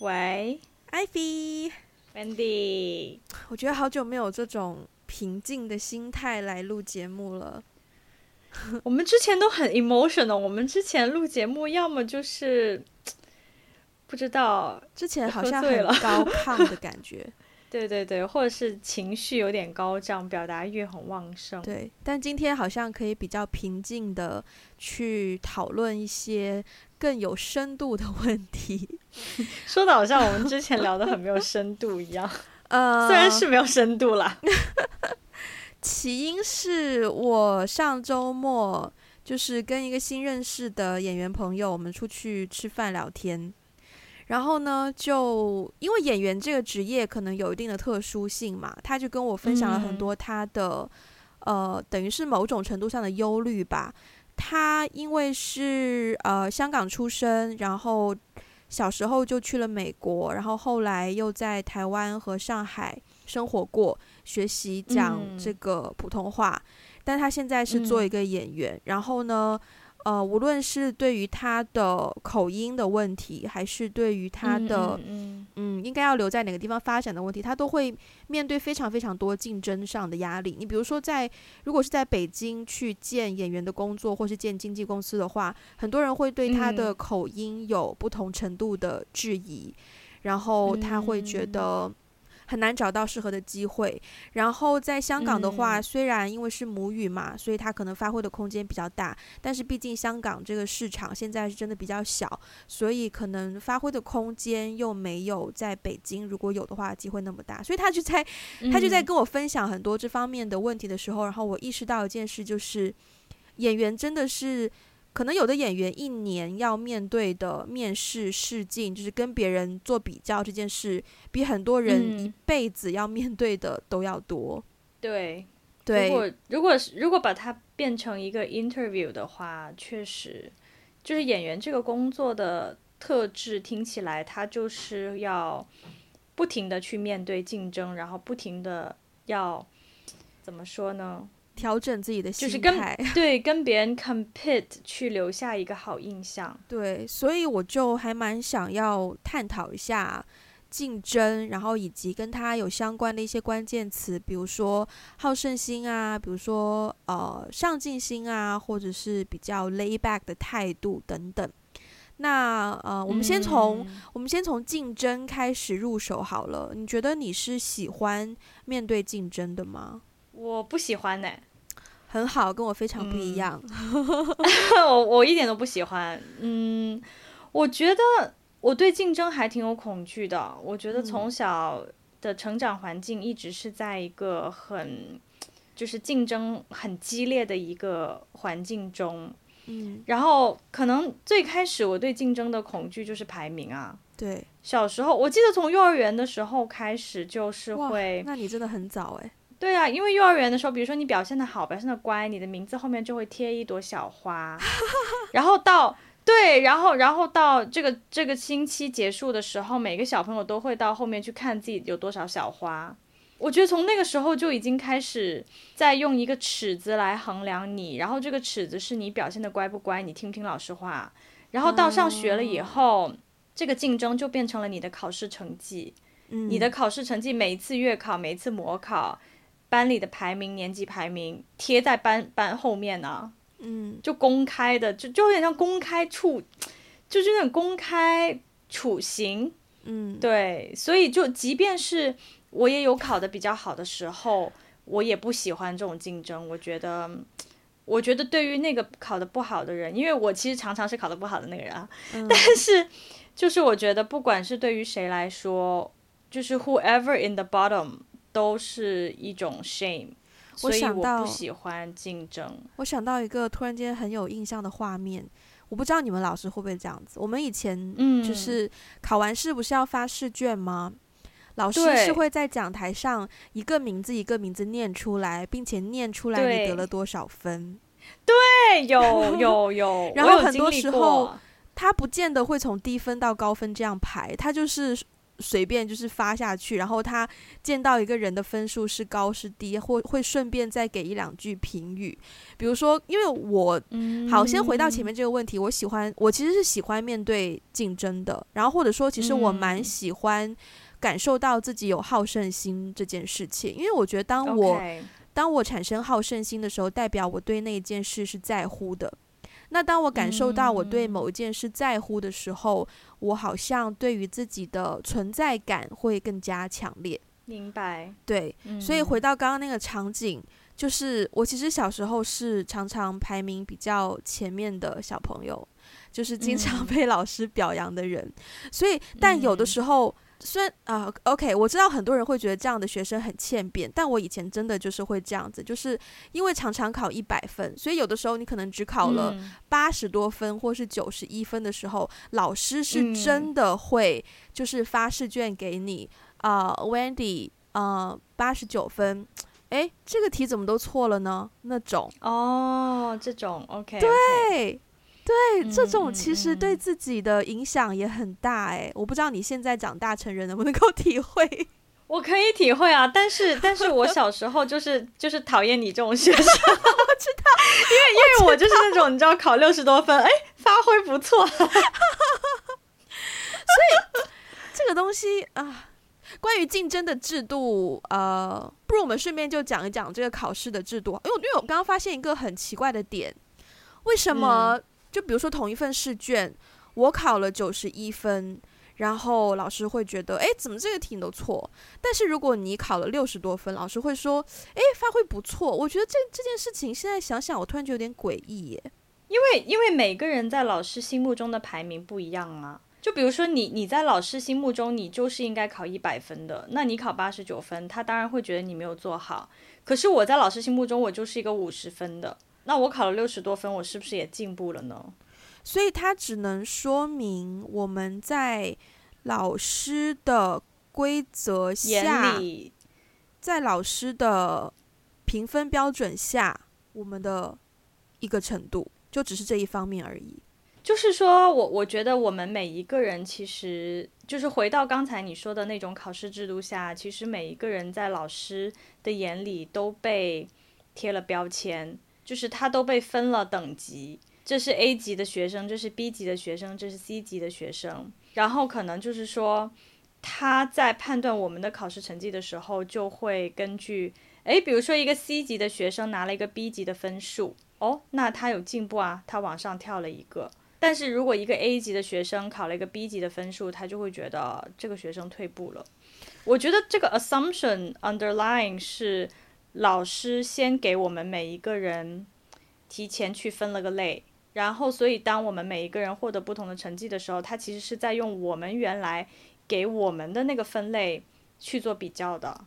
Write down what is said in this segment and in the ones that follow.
喂，Ivy，Wendy，我觉得好久没有这种平静的心态来录节目了。我们之前都很 emotional，我们之前录节目要么就是不知道，之前好像很高亢的感觉。对对对，或者是情绪有点高涨，表达欲很旺盛。对，但今天好像可以比较平静的去讨论一些更有深度的问题。说的好像我们之前聊的很没有深度一样。呃，虽然是没有深度啦。起因是我上周末就是跟一个新认识的演员朋友，我们出去吃饭聊天。然后呢，就因为演员这个职业可能有一定的特殊性嘛，他就跟我分享了很多他的，嗯、呃，等于是某种程度上的忧虑吧。他因为是呃香港出生，然后小时候就去了美国，然后后来又在台湾和上海生活过，学习讲这个普通话。嗯、但他现在是做一个演员，嗯、然后呢，呃，无论是对于他的口音的问题，还是对于他的嗯，嗯，嗯，应该要留在哪个地方发展的问题，他都会面对非常非常多竞争上的压力。你比如说在，在如果是在北京去见演员的工作，或是见经纪公司的话，很多人会对他的口音有不同程度的质疑，嗯、然后他会觉得。很难找到适合的机会。然后在香港的话，嗯、虽然因为是母语嘛，所以他可能发挥的空间比较大。但是毕竟香港这个市场现在是真的比较小，所以可能发挥的空间又没有在北京，如果有的话，机会那么大。所以他就在他就在跟我分享很多这方面的问题的时候，然后我意识到一件事，就是演员真的是。可能有的演员一年要面对的面试试镜，就是跟别人做比较这件事，比很多人一辈子要面对的都要多。对，对。如果如果如果把它变成一个 interview 的话，确实，就是演员这个工作的特质，听起来他就是要不停的去面对竞争，然后不停的要怎么说呢？调整自己的心态，就是跟对跟别人 compete 去留下一个好印象。对，所以我就还蛮想要探讨一下竞争，然后以及跟他有相关的一些关键词，比如说好胜心啊，比如说呃上进心啊，或者是比较 lay back 的态度等等。那呃，我们先从、嗯、我们先从竞争开始入手好了。你觉得你是喜欢面对竞争的吗？我不喜欢呢、欸。很好，跟我非常不一样。嗯、我我一点都不喜欢。嗯，我觉得我对竞争还挺有恐惧的。我觉得从小的成长环境一直是在一个很就是竞争很激烈的一个环境中。嗯，然后可能最开始我对竞争的恐惧就是排名啊。对，小时候我记得从幼儿园的时候开始就是会。那你真的很早哎。对啊，因为幼儿园的时候，比如说你表现的好，表现的乖，你的名字后面就会贴一朵小花，然后到对，然后然后到这个这个星期结束的时候，每个小朋友都会到后面去看自己有多少小花。我觉得从那个时候就已经开始在用一个尺子来衡量你，然后这个尺子是你表现的乖不乖，你听不听老师话，然后到上学了以后，这个竞争就变成了你的考试成绩，你的考试成绩每一次月考，每一次模考。班里的排名、年级排名贴在班班后面呢、啊，嗯，就公开的，就就有点像公开处，就是那种公开处刑，嗯，对，所以就即便是我也有考得比较好的时候，我也不喜欢这种竞争。我觉得，我觉得对于那个考得不好的人，因为我其实常常是考得不好的那个人啊，嗯、但是就是我觉得，不管是对于谁来说，就是 whoever in the bottom。都是一种 shame，所以我不喜欢竞争。我想到一个突然间很有印象的画面，我不知道你们老师会不会这样子。我们以前就是考完试不是要发试卷吗？嗯、老师是会在讲台上一个名字一个名字念出来，并且念出来你得了多少分。对，有 有有。然后很多时候他不见得会从低分到高分这样排，他就是。随便就是发下去，然后他见到一个人的分数是高是低，或会顺便再给一两句评语。比如说，因为我好，先回到前面这个问题，我喜欢，我其实是喜欢面对竞争的，然后或者说，其实我蛮喜欢感受到自己有好胜心这件事情，因为我觉得当我当我产生好胜心的时候，代表我对那件事是在乎的。那当我感受到我对某一件事在乎的时候，嗯、我好像对于自己的存在感会更加强烈。明白。对，嗯、所以回到刚刚那个场景，就是我其实小时候是常常排名比较前面的小朋友，就是经常被老师表扬的人。嗯、所以，但有的时候。嗯虽然啊，OK，我知道很多人会觉得这样的学生很欠扁，但我以前真的就是会这样子，就是因为常常考一百分，所以有的时候你可能只考了八十多分或是九十一分的时候，嗯、老师是真的会就是发试卷给你啊、呃、，Wendy 啊，八十九分，哎，这个题怎么都错了呢？那种哦，这种 OK，对。Okay 对，这种其实对自己的影响也很大哎、欸，我不知道你现在长大成人能不能够 体会。我可以体会啊，但是但是我小时候就是就是讨厌你这种学生，我知道，因为因为我就是那种你知道考六十多分，哎，发挥不错，所以这个东西啊，关于竞争的制度，呃，不如我们顺便就讲一讲这个考试的制度，因为因为我刚刚发现一个很奇怪的点，为什么、嗯？就比如说同一份试卷，我考了九十一分，然后老师会觉得，哎，怎么这个题你都错？但是如果你考了六十多分，老师会说，哎，发挥不错。我觉得这这件事情现在想想，我突然就有点诡异耶。因为因为每个人在老师心目中的排名不一样啊。就比如说你你在老师心目中你就是应该考一百分的，那你考八十九分，他当然会觉得你没有做好。可是我在老师心目中我就是一个五十分的。那我考了六十多分，我是不是也进步了呢？所以它只能说明我们在老师的规则下，在老师的评分标准下，我们的一个程度，就只是这一方面而已。就是说我我觉得我们每一个人，其实就是回到刚才你说的那种考试制度下，其实每一个人在老师的眼里都被贴了标签。就是他都被分了等级，这是 A 级的学生，这是 B 级的学生，这是 C 级的学生。然后可能就是说，他在判断我们的考试成绩的时候，就会根据，诶，比如说一个 C 级的学生拿了一个 B 级的分数，哦，那他有进步啊，他往上跳了一个。但是如果一个 A 级的学生考了一个 B 级的分数，他就会觉得这个学生退步了。我觉得这个 assumption underlying 是。老师先给我们每一个人提前去分了个类，然后，所以当我们每一个人获得不同的成绩的时候，他其实是在用我们原来给我们的那个分类去做比较的。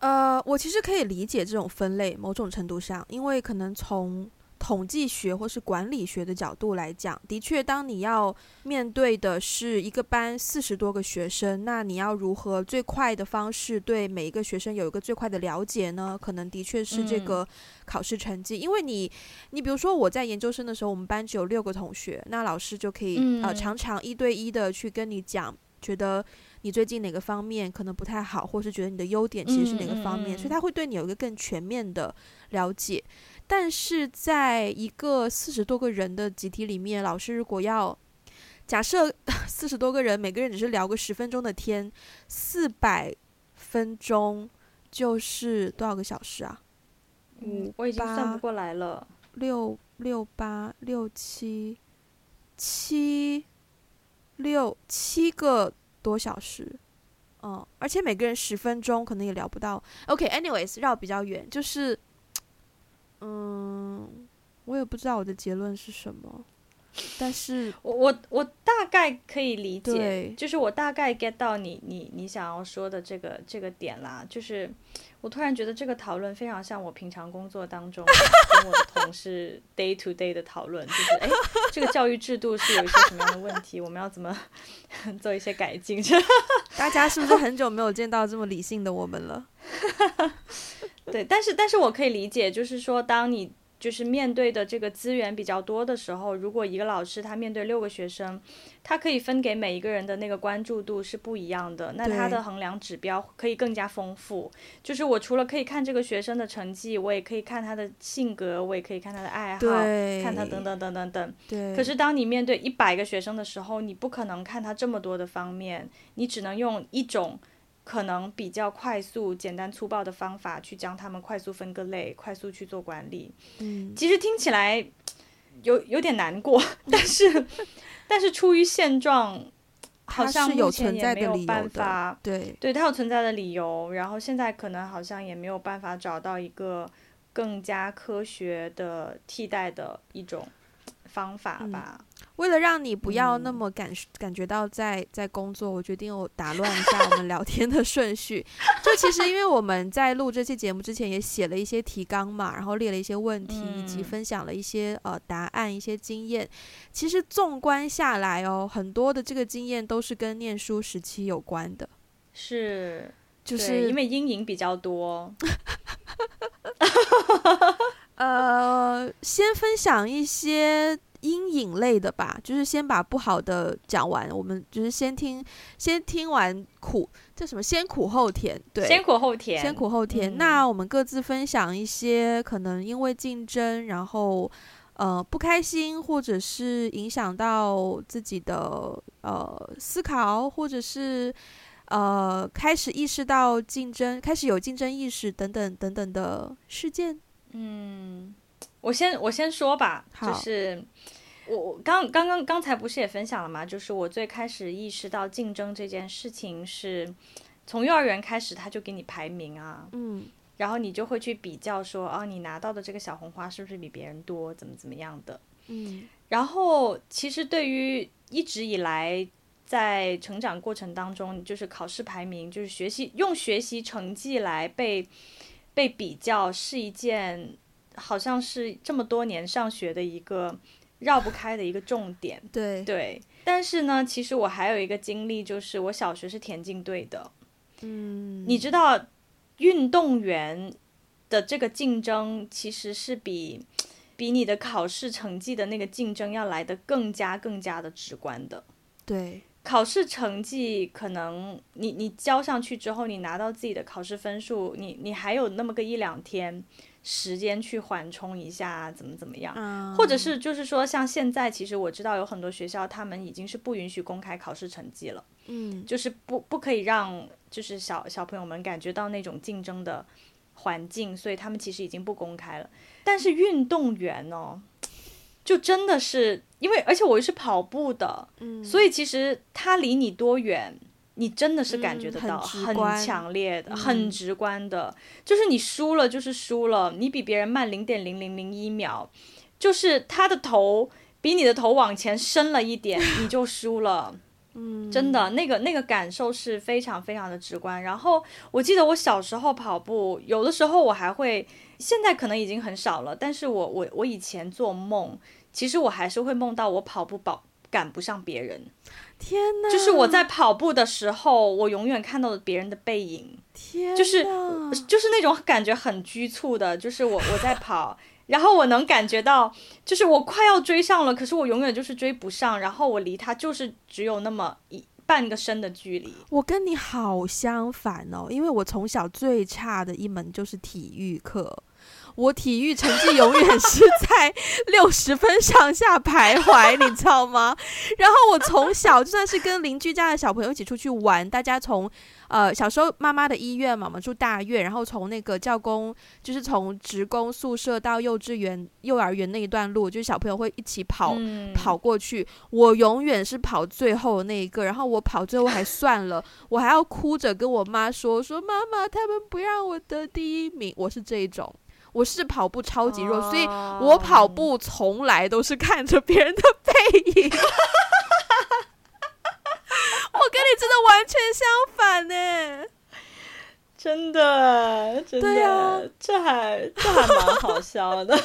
呃，我其实可以理解这种分类，某种程度上，因为可能从统计学或是管理学的角度来讲，的确，当你要面对的是一个班四十多个学生，那你要如何最快的方式对每一个学生有一个最快的了解呢？可能的确是这个考试成绩。嗯、因为你，你比如说我在研究生的时候，我们班只有六个同学，那老师就可以、嗯、呃常常一对一的去跟你讲，觉得你最近哪个方面可能不太好，或是觉得你的优点其实是哪个方面，嗯、所以他会对你有一个更全面的了解。但是在一个四十多个人的集体里面，老师如果要假设 四十多个人，每个人只是聊个十分钟的天，四百分钟就是多少个小时啊？嗯，我已经算不过来了。六六八六七七六七个多小时，嗯，而且每个人十分钟可能也聊不到。OK，anyways，绕比较远，就是。嗯，我也不知道我的结论是什么，但是我我我大概可以理解，就是我大概 get 到你你你想要说的这个这个点啦，就是我突然觉得这个讨论非常像我平常工作当中 跟我的同事 day to day 的讨论，就是哎，这个教育制度是有一些什么样的问题，我们要怎么 做一些改进？大家是不是很久没有见到这么理性的我们了？对，但是但是我可以理解，就是说，当你就是面对的这个资源比较多的时候，如果一个老师他面对六个学生，他可以分给每一个人的那个关注度是不一样的，那他的衡量指标可以更加丰富。就是我除了可以看这个学生的成绩，我也可以看他的性格，我也可以看他的爱好，看他等等等等等。对。可是当你面对一百个学生的时候，你不可能看他这么多的方面，你只能用一种。可能比较快速、简单粗暴的方法去将他们快速分个类，快速去做管理。嗯，其实听起来有有点难过，但是但是出于现状，好像目前也没有办法。对，对，它有存在的理由。然后现在可能好像也没有办法找到一个更加科学的替代的一种方法吧。嗯为了让你不要那么感、嗯、感觉到在在工作，我决定我打乱一下我们聊天的顺序。就其实因为我们在录这期节目之前也写了一些提纲嘛，然后列了一些问题，以及分享了一些呃答案、一些经验。其实纵观下来哦，很多的这个经验都是跟念书时期有关的。是，就是因为阴影比较多。呃，先分享一些。阴影类的吧，就是先把不好的讲完。我们就是先听，先听完苦，这什么？先苦后甜，对，先苦后甜，先苦后甜。嗯、那我们各自分享一些可能因为竞争，然后呃不开心，或者是影响到自己的呃思考，或者是呃开始意识到竞争，开始有竞争意识等等等等的事件。嗯。我先我先说吧，就是我我刚刚刚刚才不是也分享了嘛？就是我最开始意识到竞争这件事情是从幼儿园开始，他就给你排名啊，嗯，然后你就会去比较说，哦，你拿到的这个小红花是不是比别人多，怎么怎么样的，嗯，然后其实对于一直以来在成长过程当中，就是考试排名，就是学习用学习成绩来被被比较是一件。好像是这么多年上学的一个绕不开的一个重点，对。对。但是呢，其实我还有一个经历，就是我小学是田径队的，嗯，你知道，运动员的这个竞争其实是比比你的考试成绩的那个竞争要来的更加更加的直观的。对，考试成绩可能你你交上去之后，你拿到自己的考试分数，你你还有那么个一两天。时间去缓冲一下，怎么怎么样，嗯，或者是就是说，像现在，其实我知道有很多学校，他们已经是不允许公开考试成绩了，嗯，就是不不可以让就是小小朋友们感觉到那种竞争的环境，所以他们其实已经不公开了。但是运动员哦，就真的是因为，而且我又是跑步的，嗯，所以其实他离你多远？你真的是感觉得到，嗯、很强烈的、嗯、很直观的，就是你输了就是输了，你比别人慢零点零零零一秒，就是他的头比你的头往前伸了一点，你就输了。嗯，真的，那个那个感受是非常非常的直观。然后我记得我小时候跑步，有的时候我还会，现在可能已经很少了，但是我我我以前做梦，其实我还是会梦到我跑步跑赶不上别人。天呐，就是我在跑步的时候，我永远看到了别人的背影。天，就是就是那种感觉很局促的，就是我我在跑，然后我能感觉到，就是我快要追上了，可是我永远就是追不上，然后我离他就是只有那么一半个身的距离。我跟你好相反哦，因为我从小最差的一门就是体育课。我体育成绩永远是在 六十分上下徘徊，你知道吗？然后我从小就算是跟邻居家的小朋友一起出去玩，大家从呃小时候妈妈的医院嘛，我们住大院，然后从那个教工，就是从职工宿舍到幼稚园、幼儿园那一段路，就是小朋友会一起跑、嗯、跑过去。我永远是跑最后那一个，然后我跑最后还算了，我还要哭着跟我妈说说妈妈，他们不让我得第一名，我是这一种。我是跑步超级弱，所以我跑步从来都是看着别人的背影。我跟你真的完全相反呢，真的，真的，对啊，这还这还蛮好笑的，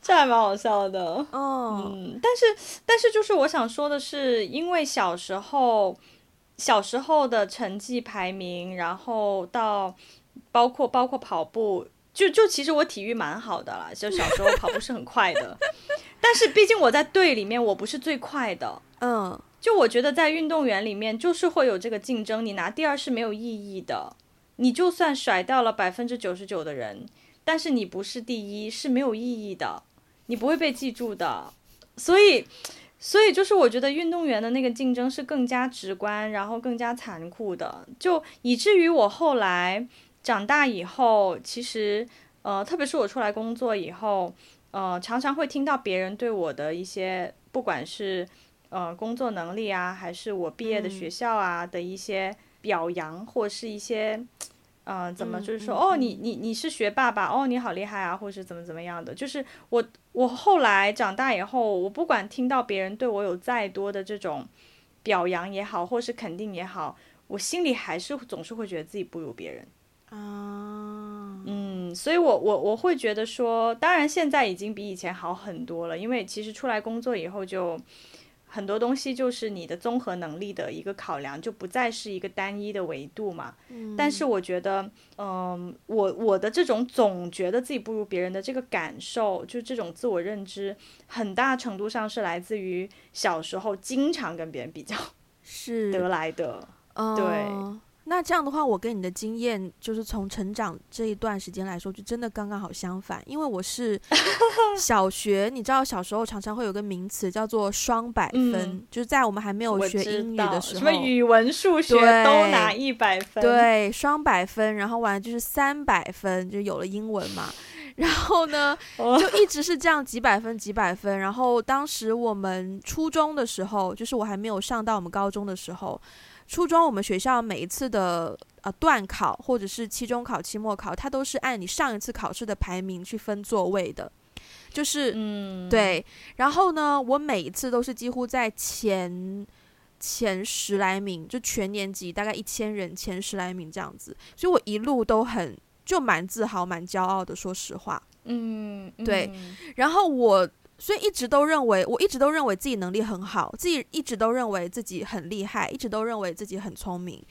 这还蛮好笑的。哦，嗯，但是但是就是我想说的是，因为小时候小时候的成绩排名，然后到包括包括跑步。就就其实我体育蛮好的啦，就小时候跑步是很快的，但是毕竟我在队里面我不是最快的，嗯，就我觉得在运动员里面就是会有这个竞争，你拿第二是没有意义的，你就算甩掉了百分之九十九的人，但是你不是第一是没有意义的，你不会被记住的，所以。所以就是我觉得运动员的那个竞争是更加直观，然后更加残酷的，就以至于我后来长大以后，其实呃，特别是我出来工作以后，呃，常常会听到别人对我的一些，不管是呃工作能力啊，还是我毕业的学校啊的一些表扬，或是一些。嗯、呃，怎么就是说，哦，你你你是学霸吧？哦，你好厉害啊，或是怎么怎么样的？就是我我后来长大以后，我不管听到别人对我有再多的这种表扬也好，或是肯定也好，我心里还是总是会觉得自己不如别人。啊，嗯，所以我我我会觉得说，当然现在已经比以前好很多了，因为其实出来工作以后就。很多东西就是你的综合能力的一个考量，就不再是一个单一的维度嘛。嗯。但是我觉得，嗯、呃，我我的这种总觉得自己不如别人的这个感受，就这种自我认知，很大程度上是来自于小时候经常跟别人比较 是得来的。呃、对。那这样的话，我跟你的经验就是从成长这一段时间来说，就真的刚刚好相反。因为我是 小学，你知道小时候常常会有个名词叫做双百分，嗯，就是在我们还没有学英语的时候，什么语文、数学都拿一百分，对，双百分，然后完了就是三百分，就有了英文嘛。然后呢，就一直是这样几百分、几百分。然后当时我们初中的时候，就是我还没有上到我们高中的时候。初中我们学校每一次的呃段考或者是期中考、期末考，它都是按你上一次考试的排名去分座位的，就是嗯对。然后呢，我每一次都是几乎在前前十来名，就全年级大概一千人前十来名这样子，所以我一路都很就蛮自豪、蛮骄傲的。说实话，嗯，对。然后我。所以一直都认为，我一直都认为自己能力很好，自己一直都认为自己很厉害，一直都认为自己很聪明。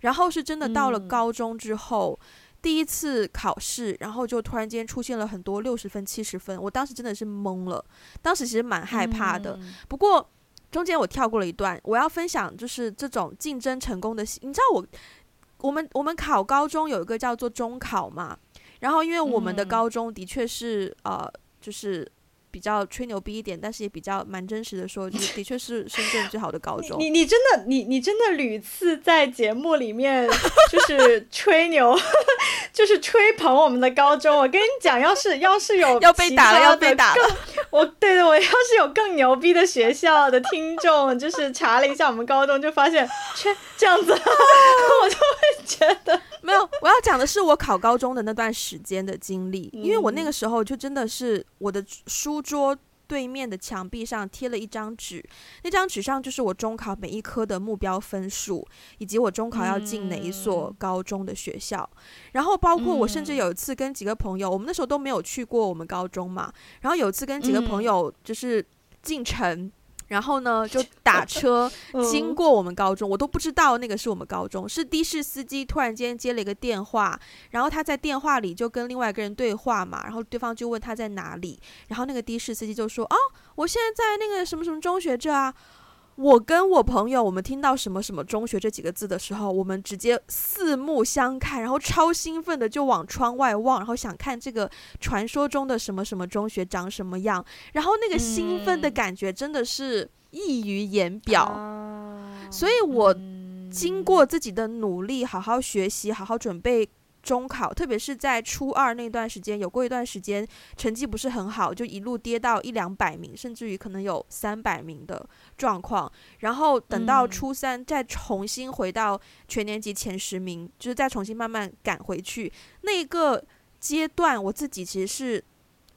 然后是真的到了高中之后，嗯、第一次考试，然后就突然间出现了很多六十分、七十分，我当时真的是懵了。当时其实蛮害怕的。嗯、不过中间我跳过了一段，我要分享就是这种竞争成功的。你知道我，我们我们考高中有一个叫做中考嘛，然后因为我们的高中的确是、嗯、呃，就是。比较吹牛逼一点，但是也比较蛮真实的说，就是的确是深圳最好的高中。你你真的你你真的屡次在节目里面就是 吹牛，就是吹捧我们的高中。我跟你讲，要是要是有要被打了，要被打了。我对对，我要是有更牛逼的学校的听众，就是查了一下我们高中，就发现切这样子，我就会觉得没有。我要讲的是我考高中的那段时间的经历，因为我那个时候就真的是我的书。桌对面的墙壁上贴了一张纸，那张纸上就是我中考每一科的目标分数，以及我中考要进哪一所高中的学校。然后包括我甚至有一次跟几个朋友，我们那时候都没有去过我们高中嘛。然后有一次跟几个朋友就是进城。然后呢，就 打车经过我们高中，我都不知道那个是我们高中，是的士司机突然间接了一个电话，然后他在电话里就跟另外一个人对话嘛，然后对方就问他在哪里，然后那个的士司机就说：“哦，我现在在那个什么什么中学这啊。”我跟我朋友，我们听到什么什么中学这几个字的时候，我们直接四目相看，然后超兴奋的就往窗外望，然后想看这个传说中的什么什么中学长什么样，然后那个兴奋的感觉真的是溢于言表。嗯、所以我经过自己的努力，好好学习，好好准备。中考，特别是在初二那段时间，有过一段时间成绩不是很好，就一路跌到一两百名，甚至于可能有三百名的状况。然后等到初三，再重新回到全年级前十名，嗯、就是再重新慢慢赶回去。那个阶段，我自己其实是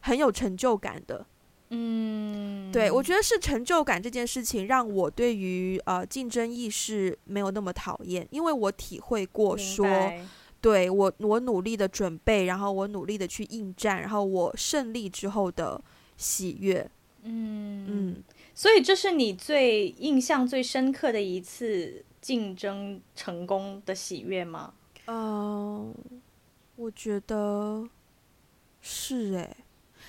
很有成就感的。嗯，对，我觉得是成就感这件事情，让我对于呃竞争意识没有那么讨厌，因为我体会过说。对我，我努力的准备，然后我努力的去应战，然后我胜利之后的喜悦，嗯嗯，所以这是你最印象最深刻的一次竞争成功的喜悦吗？嗯、呃，我觉得是诶，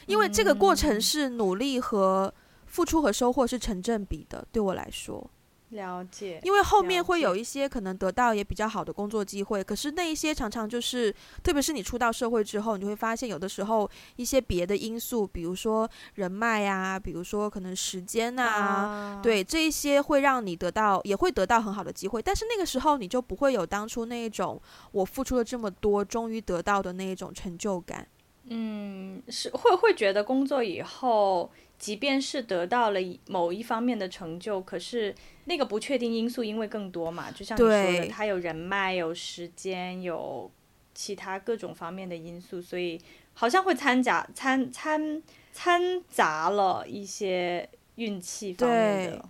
因为这个过程是努力和付出和收获是成正比的，对我来说。了解，因为后面会有一些可能得到也比较好的工作机会，可是那一些常常就是，特别是你出到社会之后，你会发现有的时候一些别的因素，比如说人脉啊，比如说可能时间啊，啊对，这一些会让你得到也会得到很好的机会，但是那个时候你就不会有当初那一种我付出了这么多，终于得到的那一种成就感。嗯，是会会觉得工作以后。即便是得到了某一方面的成就，可是那个不确定因素因为更多嘛，就像你说的，他有人脉、有时间、有其他各种方面的因素，所以好像会掺杂、掺掺掺杂了一些运气方面的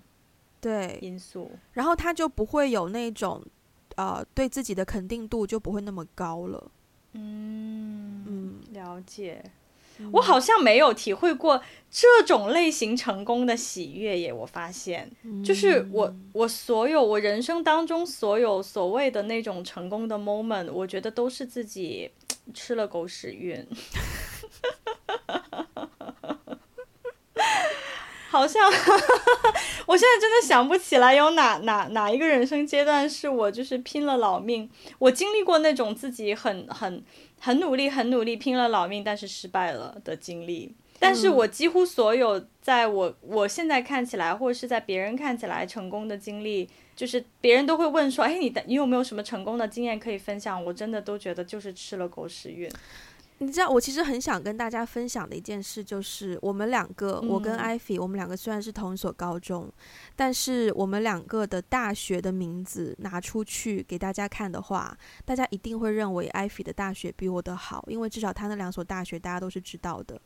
对。因素，然后他就不会有那种呃对自己的肯定度就不会那么高了。嗯嗯，了解。我好像没有体会过这种类型成功的喜悦耶，我发现，就是我我所有我人生当中所有所谓的那种成功的 moment，我觉得都是自己吃了狗屎运。好像，我现在真的想不起来有哪哪哪一个人生阶段是我就是拼了老命，我经历过那种自己很很。很努力，很努力，拼了老命，但是失败了的经历。但是我几乎所有在我我现在看起来，或者是在别人看起来成功的经历，就是别人都会问说：“哎，你的你有没有什么成功的经验可以分享？”我真的都觉得就是吃了狗屎运。你知道，我其实很想跟大家分享的一件事，就是我们两个，我跟艾菲，我们两个虽然是同一所高中，但是我们两个的大学的名字拿出去给大家看的话，大家一定会认为艾菲的大学比我的好，因为至少他那两所大学大家都是知道的，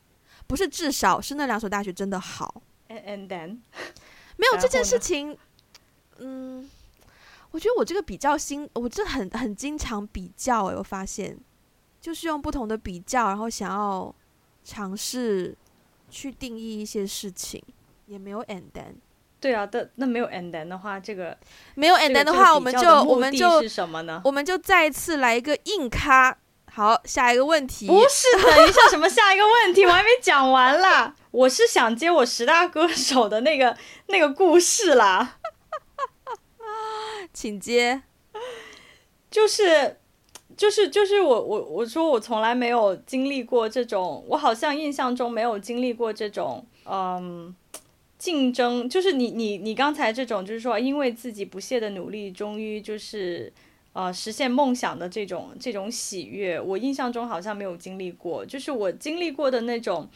不是至少是那两所大学真的好。And, and then，没有这件事情，嗯，我觉得我这个比较心，我这很很经常比较诶，我发现。就是用不同的比较，然后想要尝试去定义一些事情，也没有 and then。对啊，但那没有 and then 的话，这个没有 and then 的话，我们就我们就是什么呢？我们就再一次来一个硬咖。好，下一个问题。不是，等一下，什么下一个问题？我还没讲完啦。我是想接我十大歌手的那个那个故事啦。请接。就是。就是就是我我我说我从来没有经历过这种，我好像印象中没有经历过这种，嗯，竞争。就是你你你刚才这种，就是说因为自己不懈的努力，终于就是呃实现梦想的这种这种喜悦，我印象中好像没有经历过。就是我经历过的那种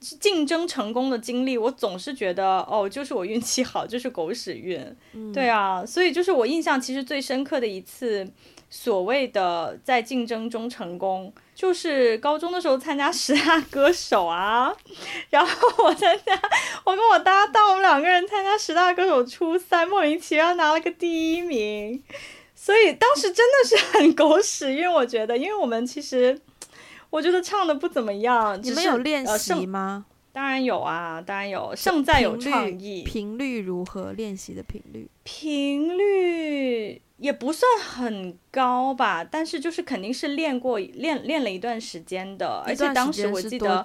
竞争成功的经历，我总是觉得哦，就是我运气好，就是狗屎运。嗯。对啊，所以就是我印象其实最深刻的一次。所谓的在竞争中成功，就是高中的时候参加十大歌手啊，然后我参加，我跟我搭档，我们两个人参加十大歌手初赛，莫名其妙拿了个第一名，所以当时真的是很狗屎，因为我觉得，因为我们其实，我觉得唱的不怎么样。你们有练习吗？呃，当然有啊，当然有，胜在有创意。频率如何？练习的频率？频率。也不算很高吧，但是就是肯定是练过练练了一段时间的，而且当时我记得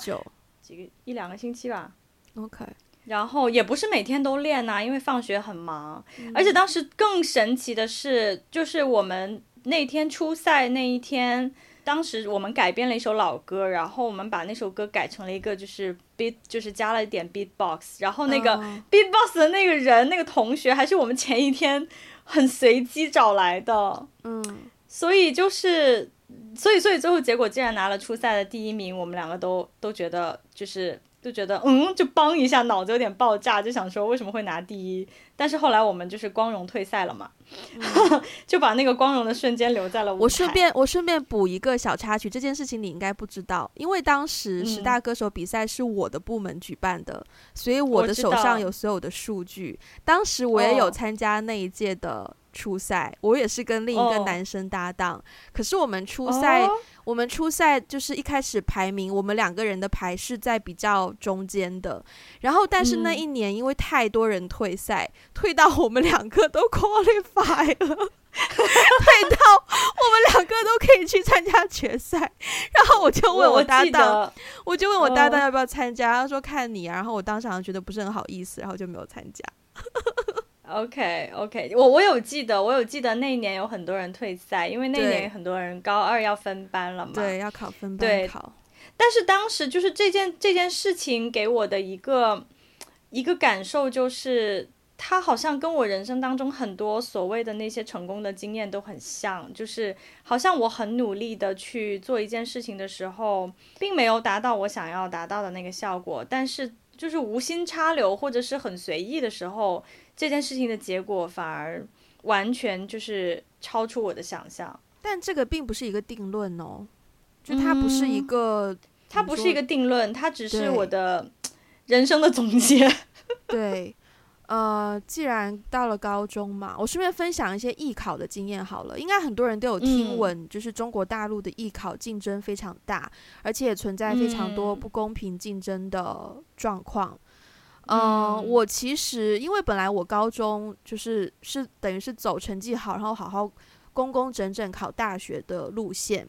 几个一两个星期吧。OK，然后也不是每天都练呐、啊，因为放学很忙，嗯、而且当时更神奇的是，就是我们那天初赛那一天，当时我们改编了一首老歌，然后我们把那首歌改成了一个就是 beat，就是加了一点 beatbox，然后那个 beatbox 的那个人、嗯、那个同学还是我们前一天。很随机找来的，嗯，所以就是，所以所以最后结果竟然拿了初赛的第一名，我们两个都都觉得就是。就觉得嗯，就帮一下，脑子有点爆炸，就想说为什么会拿第一。但是后来我们就是光荣退赛了嘛，嗯、就把那个光荣的瞬间留在了。我顺便我顺便补一个小插曲，这件事情你应该不知道，因为当时十大歌手比赛是我的部门举办的，嗯、所以我的手上有所有的数据。当时我也有参加那一届的初赛，哦、我也是跟另一个男生搭档，哦、可是我们初赛。哦我们初赛就是一开始排名，我们两个人的排是在比较中间的。然后，但是那一年因为太多人退赛，嗯、退到我们两个都 qualify 了。退到我们两个都可以去参加决赛。然后我就问我搭档，我，我就问我搭档要不要参加，他说看你啊。然后我当时好像觉得不是很好意思，然后就没有参加。OK OK，我我有记得，我有记得那一年有很多人退赛，因为那一年很多人高二要分班了嘛，对，要考分班考。但是当时就是这件这件事情给我的一个一个感受就是。他好像跟我人生当中很多所谓的那些成功的经验都很像，就是好像我很努力的去做一件事情的时候，并没有达到我想要达到的那个效果，但是就是无心插柳或者是很随意的时候，这件事情的结果反而完全就是超出我的想象。但这个并不是一个定论哦，就它不是一个，嗯、它不是一个定论，它只是我的人生的总结。对。呃，既然到了高中嘛，我顺便分享一些艺考的经验好了。应该很多人都有听闻，嗯、就是中国大陆的艺考竞争非常大，而且也存在非常多不公平竞争的状况。嗯、呃，我其实因为本来我高中就是是等于是走成绩好，然后好好工工整整考大学的路线。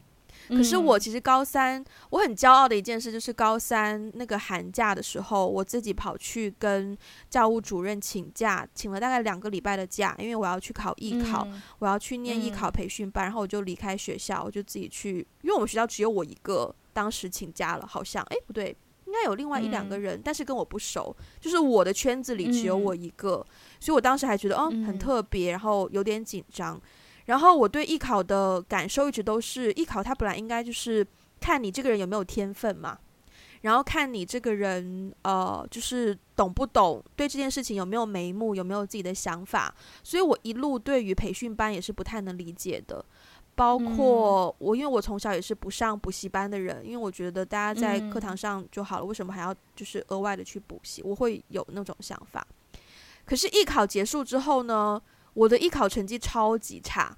可是我其实高三，我很骄傲的一件事就是高三那个寒假的时候，我自己跑去跟教务主任请假，请了大概两个礼拜的假，因为我要去考艺考，我要去念艺考培训班，然后我就离开学校，我就自己去，因为我们学校只有我一个，当时请假了，好像诶，不对，应该有另外一两个人，但是跟我不熟，就是我的圈子里只有我一个，所以我当时还觉得哦很特别，然后有点紧张。然后我对艺考的感受一直都是，艺考它本来应该就是看你这个人有没有天分嘛，然后看你这个人呃就是懂不懂，对这件事情有没有眉目，有没有自己的想法。所以我一路对于培训班也是不太能理解的，包括我，因为我从小也是不上补习班的人，因为我觉得大家在课堂上就好了，为什么还要就是额外的去补习？我会有那种想法。可是艺考结束之后呢，我的艺考成绩超级差，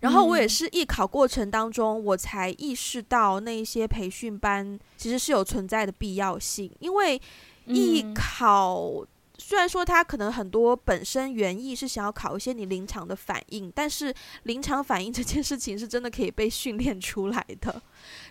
然后我也是艺考过程当中，我才意识到那一些培训班其实是有存在的必要性。因为艺考虽然说它可能很多本身原意是想要考一些你临场的反应，但是临场反应这件事情是真的可以被训练出来的。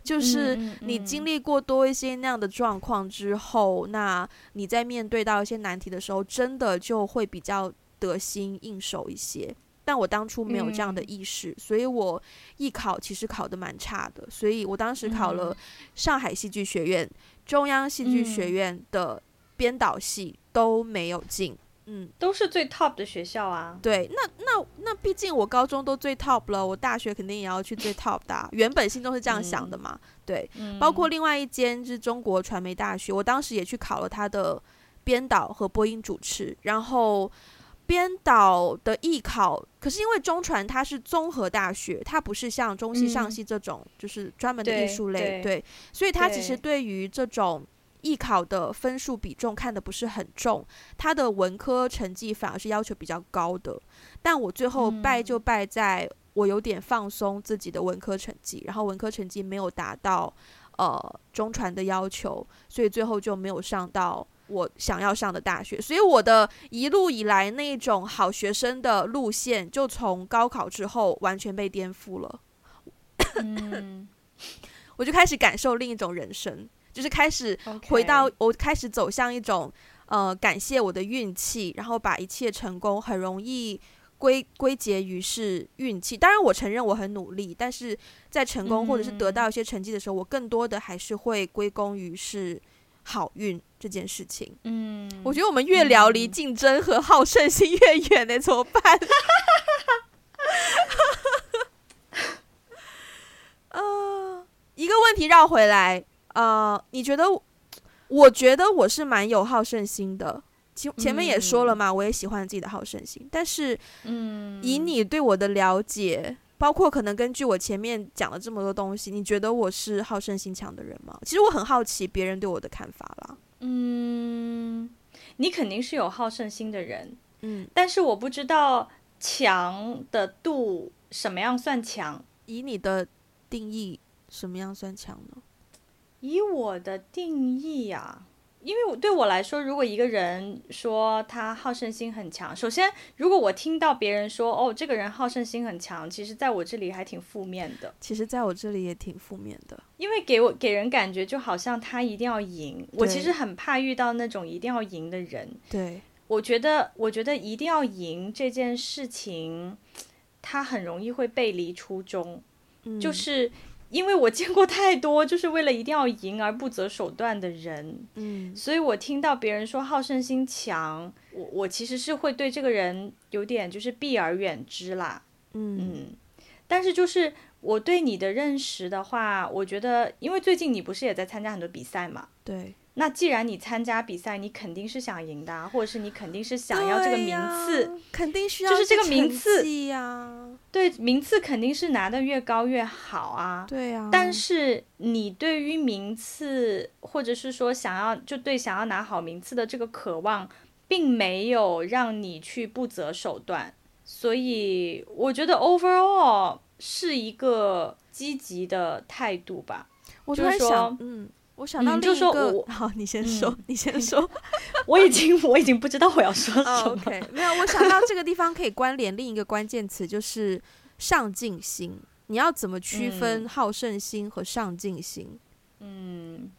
就是你经历过多一些那样的状况之后，那你在面对到一些难题的时候，真的就会比较。得心应手一些，但我当初没有这样的意识，嗯、所以我艺考其实考得蛮差的。所以我当时考了上海戏剧学院、嗯、中央戏剧学院的编导系都没有进，嗯，都是最 top 的学校啊。对，那那那毕竟我高中都最 top 了，我大学肯定也要去最 top 的、啊。原本心中是这样想的嘛，嗯、对。嗯、包括另外一间是中国传媒大学，我当时也去考了他的编导和播音主持，然后。编导的艺考，可是因为中传它是综合大学，它不是像中戏、上戏这种，就是专门的艺术类，对，所以它其实对于这种艺考的分数比重看得不是很重，他的文科成绩反而是要求比较高的。但我最后败就败在我有点放松自己的文科成绩，然后文科成绩没有达到呃中传的要求，所以最后就没有上到。我想要上的大学，所以我的一路以来那种好学生的路线，就从高考之后完全被颠覆了。嗯，我就开始感受另一种人生，就是开始回到我开始走向一种呃，感谢我的运气，然后把一切成功很容易归归结于是运气。当然，我承认我很努力，但是在成功或者是得到一些成绩的时候，我更多的还是会归功于是。好运这件事情，嗯，我觉得我们越聊离竞争和好胜心越远呢，怎么办？呃，一个问题绕回来，呃，你觉得？我觉得我是蛮有好胜心的，前前面也说了嘛，嗯、我也喜欢自己的好胜心，但是，嗯，以你对我的了解。包括可能根据我前面讲了这么多东西，你觉得我是好胜心强的人吗？其实我很好奇别人对我的看法啦。嗯，你肯定是有好胜心的人，嗯，但是我不知道强的度什么样算强？以你的定义，什么样算强呢？以我的定义呀、啊，因为我对我来说，如果一个人说他好胜心很强，首先，如果我听到别人说哦，这个人好胜心很强，其实在我这里还挺负面的。其实，在我这里也挺负面的，因为给我给人感觉就好像他一定要赢。我其实很怕遇到那种一定要赢的人。对，我觉得，我觉得一定要赢这件事情，他很容易会背离初衷，嗯、就是。因为我见过太多，就是为了一定要赢而不择手段的人，嗯，所以我听到别人说好胜心强，我我其实是会对这个人有点就是避而远之啦，嗯，嗯，但是就是我对你的认识的话，我觉得，因为最近你不是也在参加很多比赛嘛，对。那既然你参加比赛，你肯定是想赢的，或者是你肯定是想要这个名次，啊、肯定需要就是这个名次呀。对，名次肯定是拿的越高越好啊。对啊。但是你对于名次，或者是说想要就对想要拿好名次的这个渴望，并没有让你去不择手段。所以我觉得 overall 是一个积极的态度吧。我突然想，就是说，嗯。我想到另一个，好，你先说，嗯、你先说。我已经我已经不知道我要说什么。Oh, OK，没有，我想到这个地方可以关联另一个关键词，就是上进心。你要怎么区分好胜心和上进心？嗯，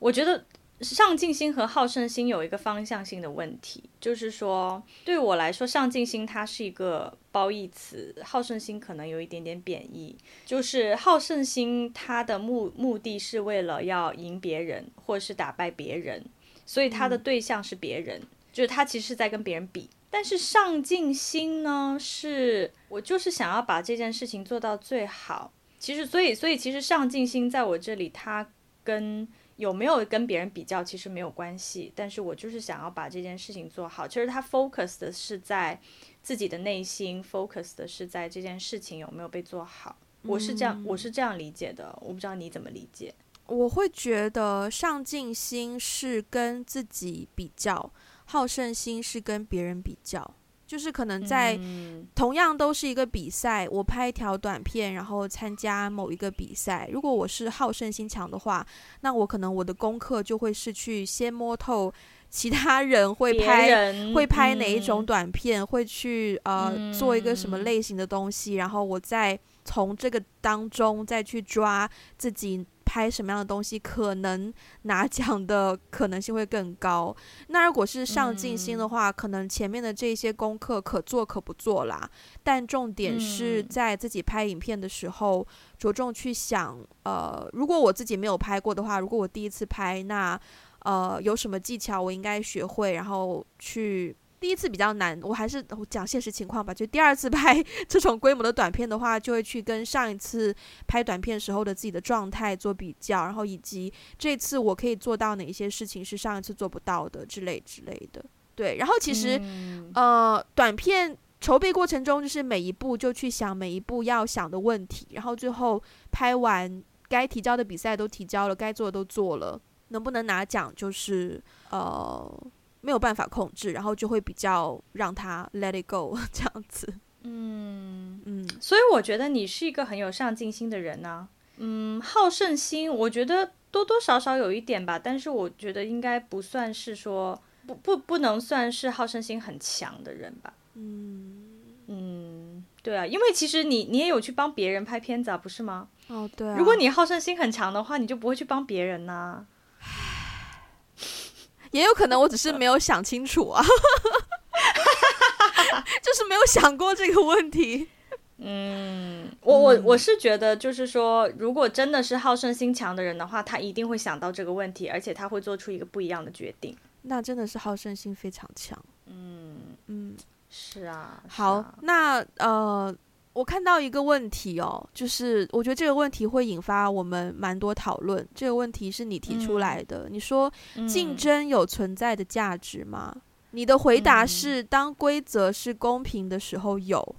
我觉得。上进心和好胜心有一个方向性的问题，就是说，对我来说，上进心它是一个褒义词，好胜心可能有一点点贬义。就是好胜心，它的目目的是为了要赢别人，或者是打败别人，所以它的对象是别人，嗯、就是他其实是在跟别人比。但是上进心呢，是我就是想要把这件事情做到最好。其实，所以，所以其实上进心在我这里，它跟有没有跟别人比较，其实没有关系，但是我就是想要把这件事情做好。其实他 focus 的是在自己的内心，focus 的是在这件事情有没有被做好。我是这样，我是这样理解的，我不知道你怎么理解。我会觉得上进心是跟自己比较，好胜心是跟别人比较。就是可能在同样都是一个比赛，我拍一条短片，然后参加某一个比赛。如果我是好胜心强的话，那我可能我的功课就会是去先摸透其他人会拍会拍哪一种短片，会去呃做一个什么类型的东西，然后我再从这个当中再去抓自己。拍什么样的东西可能 拿奖的可能性会更高？那如果是上进心的话，嗯、可能前面的这些功课可做可不做啦。但重点是在自己拍影片的时候，嗯、着重去想，呃，如果我自己没有拍过的话，如果我第一次拍，那呃有什么技巧我应该学会，然后去。第一次比较难，我还是讲现实情况吧。就第二次拍 这种规模的短片的话，就会去跟上一次拍短片时候的自己的状态做比较，然后以及这次我可以做到哪些事情是上一次做不到的之类之类的。对，然后其实，嗯、呃，短片筹备过程中，就是每一步就去想每一步要想的问题，然后最后拍完该提交的比赛都提交了，该做的都做了，能不能拿奖就是呃。没有办法控制，然后就会比较让他 let it go 这样子。嗯嗯，所以我觉得你是一个很有上进心的人呢、啊。嗯，好胜心，我觉得多多少少有一点吧，但是我觉得应该不算是说不不不能算是好胜心很强的人吧。嗯嗯，对啊，因为其实你你也有去帮别人拍片子啊，不是吗？哦，对啊。如果你好胜心很强的话，你就不会去帮别人呐、啊。也有可能我只是没有想清楚啊，就是没有想过这个问题。嗯，我我我是觉得，就是说，如果真的是好胜心强的人的话，他一定会想到这个问题，而且他会做出一个不一样的决定。那真的是好胜心非常强。嗯嗯，是啊。好，啊、那呃。我看到一个问题哦，就是我觉得这个问题会引发我们蛮多讨论。这个问题是你提出来的，嗯、你说竞争有存在的价值吗？嗯、你的回答是：当规则是公平的时候有。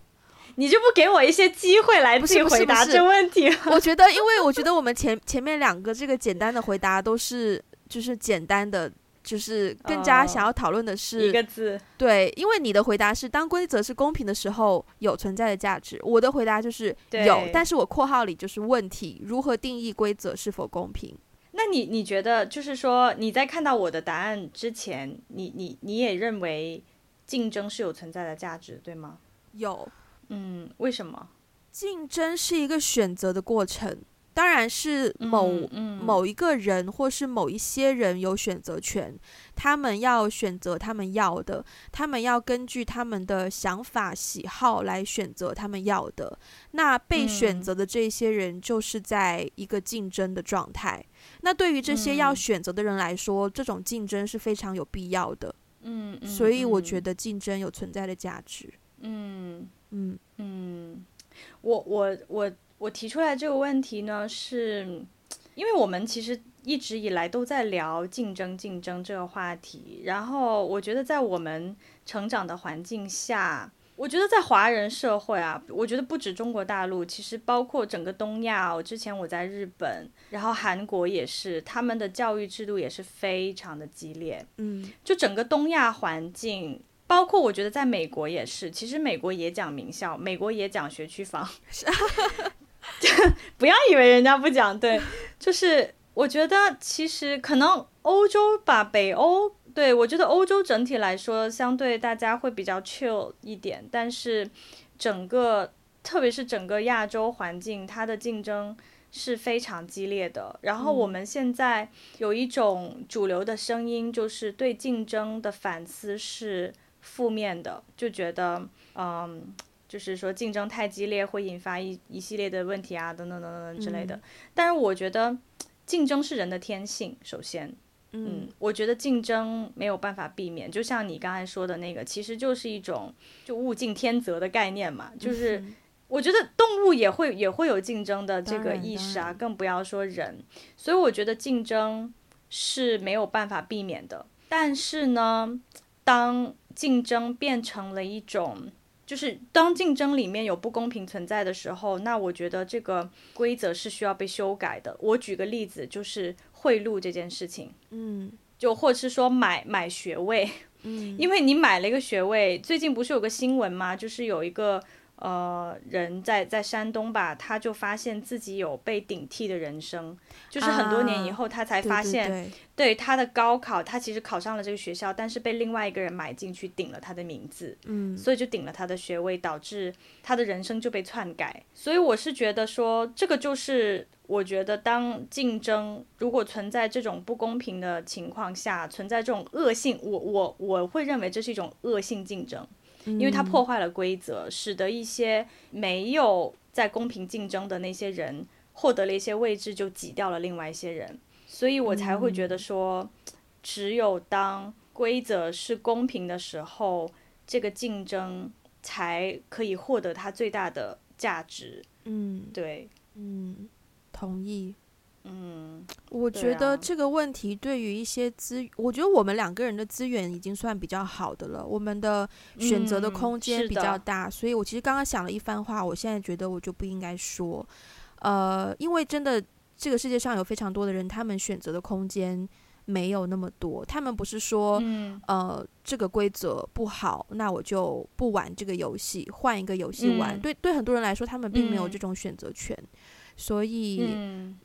你就不给我一些机会来自己回答这问题？我觉得，因为我觉得我们前前面两个这个简单的回答都是就是简单的。就是更加想要讨论的是、oh, 一个字，对，因为你的回答是当规则是公平的时候有存在的价值，我的回答就是有，但是我括号里就是问题，如何定义规则是否公平？那你你觉得，就是说你在看到我的答案之前，你你你也认为竞争是有存在的价值，对吗？有，嗯，为什么？竞争是一个选择的过程。当然是某、嗯嗯、某一个人或是某一些人有选择权，他们要选择他们要的，他们要根据他们的想法喜好来选择他们要的。那被选择的这些人就是在一个竞争的状态。嗯、那对于这些要选择的人来说，嗯、这种竞争是非常有必要的。嗯，嗯，所以我觉得竞争有存在的价值。嗯嗯嗯，我我我。我提出来这个问题呢，是因为我们其实一直以来都在聊竞争、竞争这个话题。然后我觉得在我们成长的环境下，我觉得在华人社会啊，我觉得不止中国大陆，其实包括整个东亚。我之前我在日本，然后韩国也是，他们的教育制度也是非常的激烈。嗯，就整个东亚环境。包括我觉得在美国也是，其实美国也讲名校，美国也讲学区房。不要以为人家不讲，对，就 是我觉得其实可能欧洲吧，北欧，对，我觉得欧洲整体来说相对大家会比较 chill 一点，但是整个特别是整个亚洲环境，它的竞争是非常激烈的。然后我们现在有一种主流的声音，就是对竞争的反思是负面的，就觉得嗯。就是说竞争太激烈会引发一一系列的问题啊，等等等等之类的。嗯、但是我觉得竞争是人的天性，首先，嗯，嗯，我觉得竞争没有办法避免。就像你刚才说的那个，其实就是一种就物竞天择的概念嘛。就是我觉得动物也会也会有竞争的这个意识啊，更不要说人。所以我觉得竞争是没有办法避免的。但是呢，当竞争变成了一种就是当竞争里面有不公平存在的时候，那我觉得这个规则是需要被修改的。我举个例子，就是贿赂这件事情，嗯，就或者是说买买学位，嗯，因为你买了一个学位，最近不是有个新闻吗？就是有一个。呃，人在在山东吧，他就发现自己有被顶替的人生，就是很多年以后他才发现，啊、对，对，对，对他的高考，他其实考上了这个学校，但是被另外一个人买进去顶了他的名字，嗯，所以就顶了他的学位，导致他的人生就被篡改。所以我是觉得说，这个就是我觉得当竞争如果存在这种不公平的情况下，存在这种恶性，我我我会认为这是一种恶性竞争。因为它破坏了规则，使得一些没有在公平竞争的那些人获得了一些位置，就挤掉了另外一些人，所以我才会觉得说，只有当规则是公平的时候，这个竞争才可以获得它最大的价值。嗯，对，嗯，同意。嗯，我觉得这个问题对于一些资，啊、我觉得我们两个人的资源已经算比较好的了，我们的选择的空间比较大，嗯、所以我其实刚刚想了一番话，我现在觉得我就不应该说，呃，因为真的这个世界上有非常多的人，他们选择的空间没有那么多，他们不是说，嗯、呃，这个规则不好，那我就不玩这个游戏，换一个游戏玩。嗯、对，对很多人来说，他们并没有这种选择权，嗯、所以，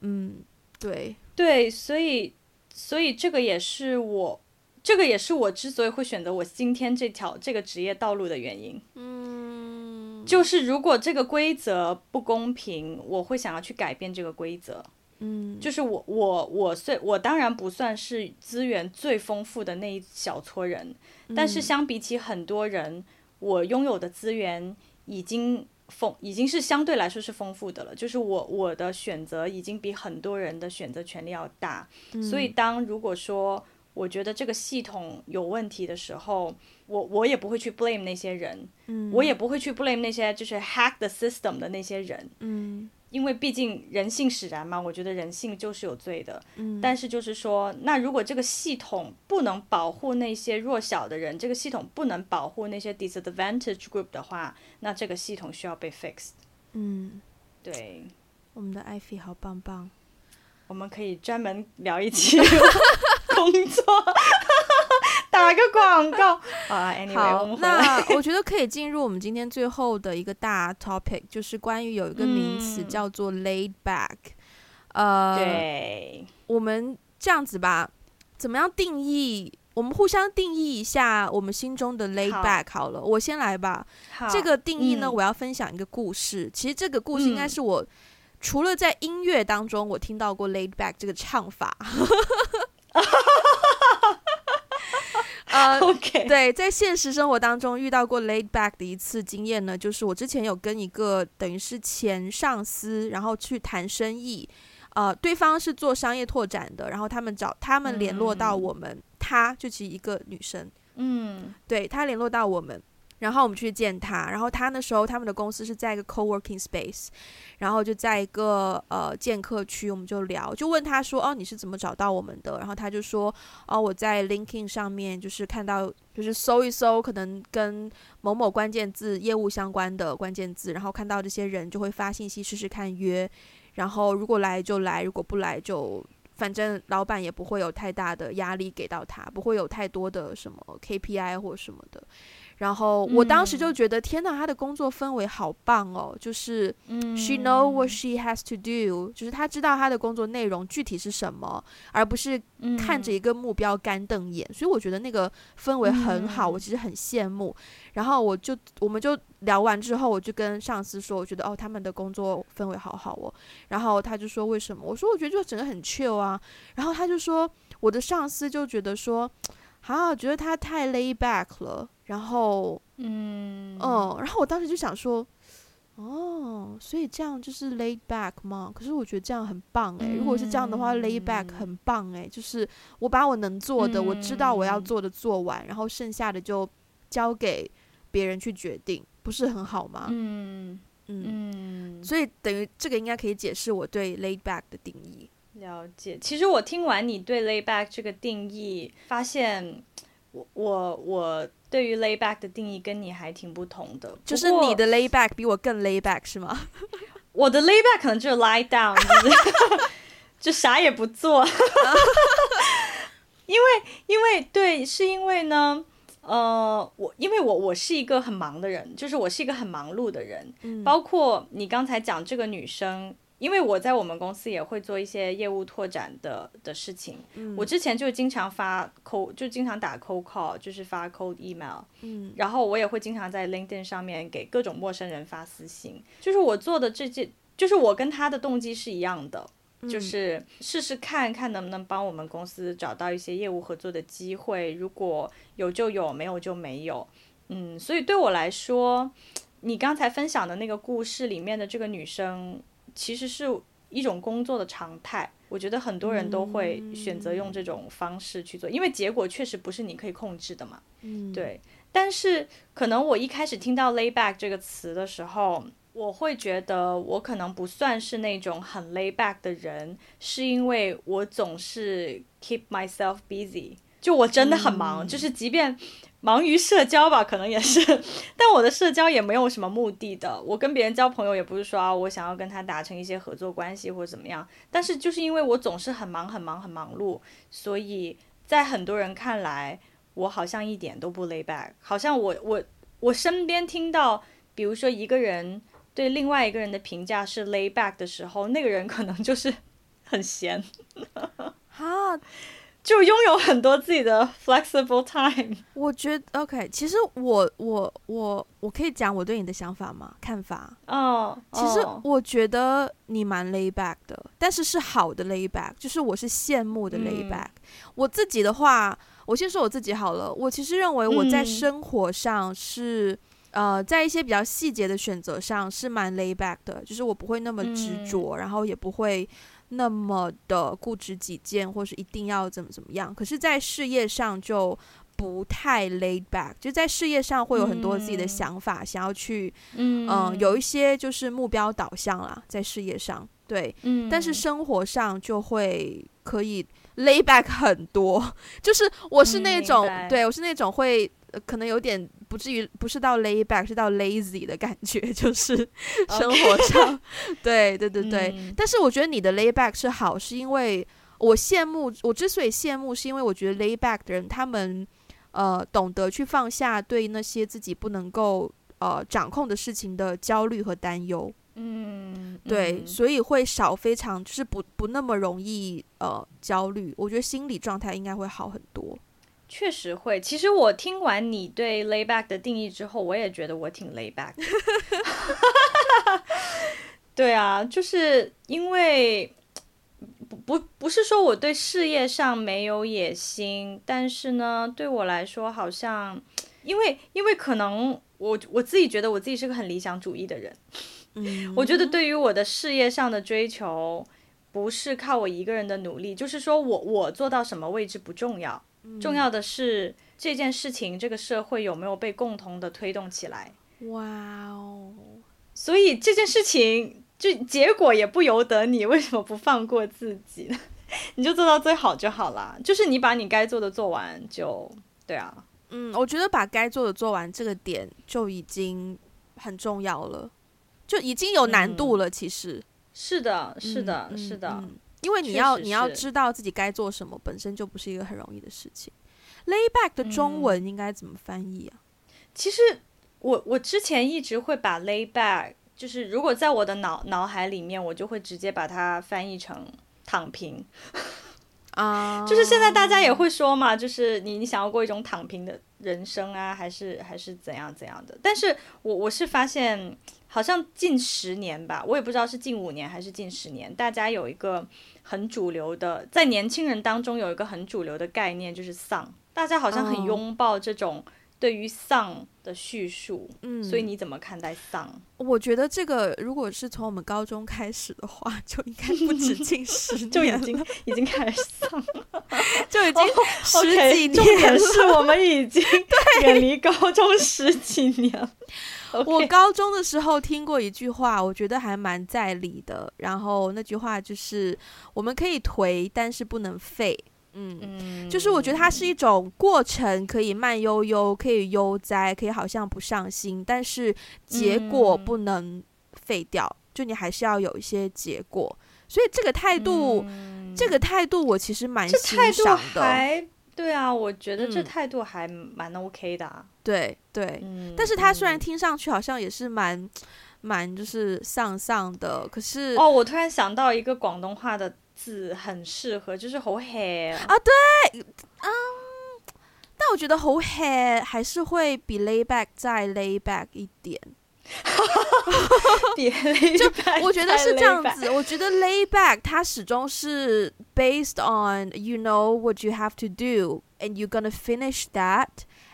嗯。嗯对对，所以所以这个也是我，这个也是我之所以会选择我今天这条这个职业道路的原因。嗯，就是如果这个规则不公平，我会想要去改变这个规则。嗯，就是我我我虽我当然不算是资源最丰富的那一小撮人，嗯，但是相比起很多人，我拥有的资源已经。丰已经是相对来说是丰富的了，就是我我的选择已经比很多人的选择权利要大，嗯、所以当如果说我觉得这个系统有问题的时候，我我也不会去 blame 那些人，嗯、我也不会去 blame 那些就是 hack the system 的那些人，嗯因为毕竟人性使然嘛，我觉得人性就是有罪的。嗯，但是就是说，那如果这个系统不能保护那些弱小的人，这个系统不能保护那些 disadvantage group 的话，那这个系统需要被 fixed。嗯，对，我们的艾菲好棒棒，我们可以专门聊一期 工作。打个广告啊好，那我觉得可以进入我们今天最后的一个大 topic，就是关于有一个名词叫做 laid back。呃，对，我们这样子吧，怎么样定义？我们互相定义一下我们心中的 laid back 好了。好，我先来吧。这个定义呢，嗯，我要分享一个故事。其实这个故事应该是我、嗯、除了在音乐当中我听到过 laid back 这个唱法。呃，OK，对，在现实生活当中遇到过 laid back 的一次经验呢，就是我之前有跟一个等于是前上司，然后去谈生意。呃，对方是做商业拓展的，然后他们找他们联络到我们，嗯、他就其实一个女生，嗯，对，他联络到我们，然后我们去见他，然后他那时候他们的公司是在一个 co-working space，然后就在一个呃见客区，我们就聊，就问他说，哦，你是怎么找到我们的？然后他就说，哦，我在 LinkedIn 上面就是看到，就是搜一搜，可能跟某某关键字业务相关的关键字，然后看到这些人就会发信息试试看约。然后如果来就来，如果不来就，反正老板也不会有太大的压力给到他，不会有太多的什么 KPI 或什么的。然后我当时就觉得，嗯、天呐，他的工作氛围好棒哦！就是 she know what she has to do，就是他知道他的工作内容具体是什么，而不是看着一个目标干瞪眼。所以我觉得那个氛围很好，我其实很羡慕。然后我就我们就聊完之后，我就跟上司说，我觉得哦，他们的工作氛围好好哦。然后他就说为什么？我说我觉得就整个很 chill 啊。然后他就说，我的上司就觉得说，啊，觉得他太 lay back 了。然后，嗯，嗯，然后我当时就想说，哦，所以这样就是 laid back 吗？可是我觉得这样很棒诶。如果是这样的话，laid back 很棒诶。就是我把我能做的，我知道我要做的做完，然后剩下的就交给别人去决定，不是很好吗？嗯嗯，所以等于这个应该可以解释我对 laid back 的定义。了解。其实我听完你对 laid back 这个定义，发现我我我。对于 lay back 的定义跟你还挺不同的，就是你的 lay back 比我更 lay back 是吗？我的 lay back 可能就是 lie down，就是 就啥也不做，因为因为对，是因为呢，呃，我因为我我是一个很忙的人，就是我是一个很忙碌的人，嗯、包括你刚才讲这个女生。因为我在我们公司也会做一些业务拓展的的事情，嗯、我之前就经常发 cold，就经常打 cold call，就是发 cold email，嗯，然后我也会经常在 LinkedIn 上面给各种陌生人发私信，就是我做的这件，就是我跟他的动机是一样的，嗯、就是试试看看能不能帮我们公司找到一些业务合作的机会，如果有就有，没有就没有，嗯，所以对我来说，你刚才分享的那个故事里面的这个女生。其实是一种工作的常态，我觉得很多人都会选择用这种方式去做，因为结果确实不是你可以控制的嘛。嗯，对。但是可能我一开始听到 “lay back” 这个词的时候，我会觉得我可能不算是那种很 lay back 的人，是因为我总是 keep myself busy，就我真的很忙，就是即便。忙于社交吧，可能也是，但我的社交也没有什么目的的。我跟别人交朋友也不是说啊，我想要跟他达成一些合作关系或者怎么样。但是就是因为我总是很忙很忙很忙碌，所以在很多人看来，我好像一点都不 lay back。好像我我我身边听到，比如说一个人对另外一个人的评价是 lay back 的时候，那个人可能就是很闲。哈。就拥有很多自己的 flexible time。我觉得 OK，其实我我我我可以讲我对你的想法吗？看法？哦，oh, oh. 其实我觉得你蛮 lay back 的，但是是好的 lay back，就是我是羡慕的 lay back。嗯、我自己的话，我先说我自己好了。我其实认为我在生活上是、嗯、呃，在一些比较细节的选择上是蛮 lay back 的，就是我不会那么执着，嗯、然后也不会。那么的固执己见，或是一定要怎么怎么样，可是，在事业上就不太 laid back，就在事业上会有很多自己的想法，嗯、想要去，嗯、呃，有一些就是目标导向啦，在事业上，对，嗯、但是生活上就会可以 laid back 很多，就是我是那种，嗯、对我是那种会。可能有点不至于，不是到 lay back，是到 lazy 的感觉，就是生活上.对对对对。嗯、但是我觉得你的 lay back 是好，是因为我羡慕，我之所以羡慕，是因为我觉得 lay back 的人，他们呃懂得去放下对那些自己不能够呃掌控的事情的焦虑和担忧。嗯，对，嗯、所以会少非常，就是不不那么容易呃焦虑。我觉得心理状态应该会好很多。确实会。其实我听完你对 lay back 的定义之后，我也觉得我挺 lay back。对啊，就是因为不不不是说我对事业上没有野心，但是呢，对我来说好像，因为因为可能我我自己觉得我自己是个很理想主义的人。嗯，我觉得对于我的事业上的追求，不是靠我一个人的努力，就是说我我做到什么位置不重要。重要的是这件事情，这个社会有没有被共同的推动起来？哇哦！所以这件事情就结果也不由得你，为什么不放过自己呢？你就做到最好就好了。就是你把你该做的做完就对啊。嗯，我觉得把该做的做完这个点就已经很重要了，就已经有难度了。其实、嗯、是的，是的，嗯、是的。因为你要你要知道自己该做什么，本身就不是一个很容易的事情。Lay back 的中文应该怎么翻译啊？嗯、其实我我之前一直会把 lay back，就是如果在我的脑脑海里面，我就会直接把它翻译成躺平啊。就是现在大家也会说嘛，就是你你想要过一种躺平的人生啊，还是还是怎样怎样的？但是我我是发现，好像近十年吧，我也不知道是近五年还是近十年，大家有一个。很主流的，在年轻人当中有一个很主流的概念，就是丧。大家好像很拥抱这种对于丧的叙述。嗯，所以你怎么看待丧？我觉得这个如果是从我们高中开始的话，就应该不止近十年，就已经已经开始丧了，就已经十几年。重点是我们已经远离高中十几年。我高中的时候听过一句话，我觉得还蛮在理的。然后那句话就是：我们可以颓，但是不能废。嗯，嗯，就是我觉得它是一种过程，可以慢悠悠，可以悠哉，可以好像不上心，但是结果不能废掉。嗯、就你还是要有一些结果。所以这个态度，嗯、这个态度我其实蛮欣赏的。对啊，我觉得这态度还蛮 OK 的对对，嗯、但是他虽然听上去好像也是蛮蛮就是丧丧的，可是哦，我突然想到一个广东话的字很适合，就是好 hea 啊。对，嗯，但我觉得好 hea 还是会比 lay back 再 lay back 一点。就我觉得是这样子，我觉得 lay back 它始终是 based on you know what you have to do and you're gonna finish that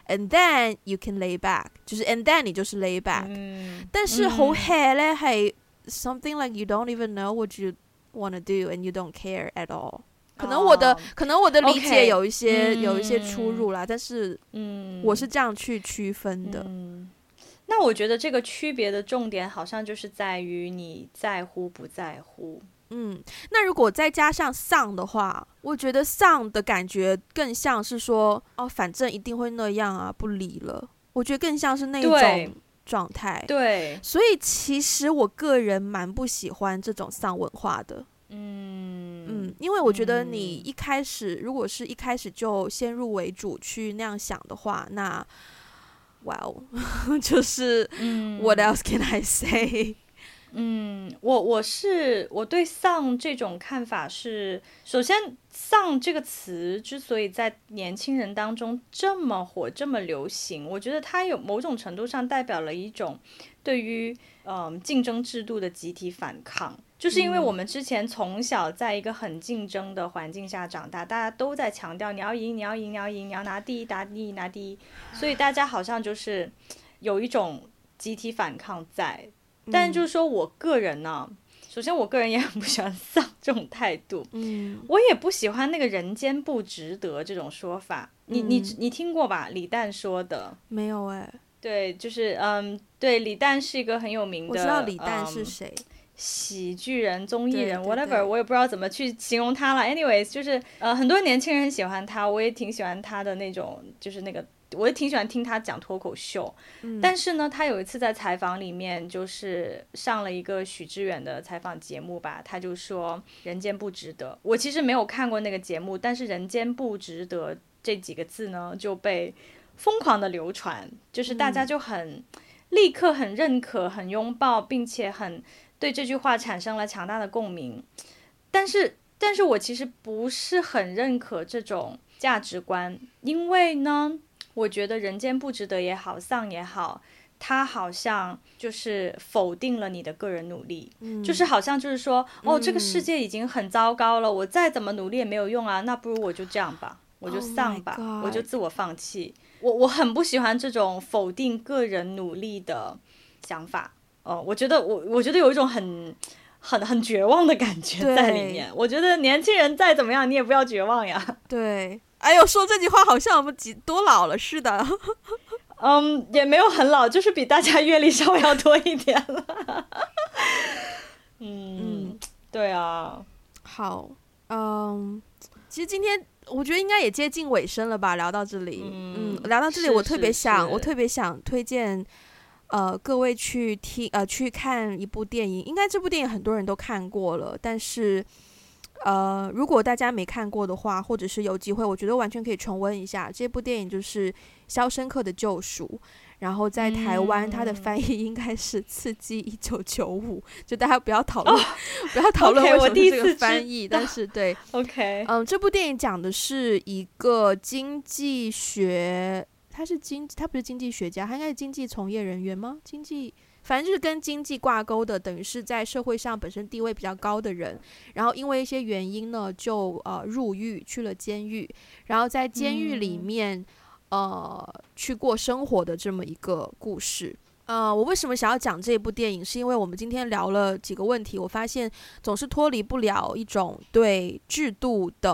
and then you can lay back，就是 and then 你就是 lay back，嗯、但是好 hea 咧系 something like you don't even know what you wanna do and you don't care at all。可能我的、oh, 可能我的理解有一些 okay, 有一些出入啦，嗯、但是嗯，我是这样去区分的。嗯 那我觉得这个区别的重点好像就是在于你在乎不在乎。嗯，那如果再加上丧的话，我觉得丧的感觉更像是说，哦，反正一定会那样啊，不理了。我觉得更像是那种状态。对，所以其实我个人蛮不喜欢这种丧文化的。嗯嗯，因为我觉得你一开始，如果是一开始就先入为主去那样想的话，那。哇哦 就是嗯 What else can I say？嗯，我我是我对丧这种看法是，首先丧这个词之所以在年轻人当中这么火、这么流行，我觉得它有某种程度上代表了一种对于嗯竞争制度的集体反抗。就是因为我们之前从小在一个很竞争的环境下长大，大家都在强调你要赢，你要赢，你要赢，你要拿第一，拿第一，拿第一，所以大家好像就是有一种集体反抗在。但就是说我个人呢，首先我个人也很不喜欢丧这种态度，嗯，我也不喜欢那个人间不值得这种说法。你你你听过吧？李诞说的没有哎？对，就是嗯，对，李诞是一个很有名的，我知道李诞是谁。喜剧人、综艺人，whatever，我也不知道怎么去形容他了。Anyways，就是呃，很多年轻人喜欢他，我也挺喜欢他的那种，就是那个，我也挺喜欢听他讲脱口秀。嗯、但是呢，他有一次在采访里面，就是上了一个许知远的采访节目吧，他就说“人间不值得”。我其实没有看过那个节目，但是“人间不值得”这几个字呢就被疯狂的流传，就是大家就很、嗯、立刻很认可、很拥抱，并且很。对这句话产生了强大的共鸣。但是，但是我其实不是很认可这种价值观，因为呢，我觉得人间不值得也好，丧也好，它好像就是否定了你的个人努力，嗯、就是好像就是说，哦，这个世界已经很糟糕了，嗯、我再怎么努力也没有用啊，那不如我就这样吧，我就丧吧，oh、我就自我放弃。我我很不喜欢这种否定个人努力的想法，哦、呃，我觉得我我觉得有一种很。很很绝望的感觉在里面。我觉得年轻人再怎么样，你也不要绝望呀。对，哎呦，说这句话好像我们几多老了似的。嗯，也没有很老，就是比大家阅历稍微要多一点了。嗯，嗯对啊。好，嗯，其实今天我觉得应该也接近尾声了吧？聊到这里，嗯，嗯聊到这里，我特别想，是是是我特别想推荐。呃，各位去听呃去看一部电影，应该这部电影很多人都看过了。但是，呃，如果大家没看过的话，或者是有机会，我觉得完全可以重温一下这部电影，就是《肖申克的救赎》。然后在台湾，它的翻译应该是《刺激一九九五》。就大家不要讨论，哦、不要讨论为什么是这个翻译。但是对，OK，嗯，这部电影讲的是一个经济学。他是经，他不是经济学家，他应该是经济从业人员吗？经济，反正就是跟经济挂钩的，等于是在社会上本身地位比较高的人，然后因为一些原因呢，就呃入狱去了监狱，然后在监狱里面、嗯、呃去过生活的这么一个故事。呃，我为什么想要讲这部电影？是因为我们今天聊了几个问题，我发现总是脱离不了一种对制度的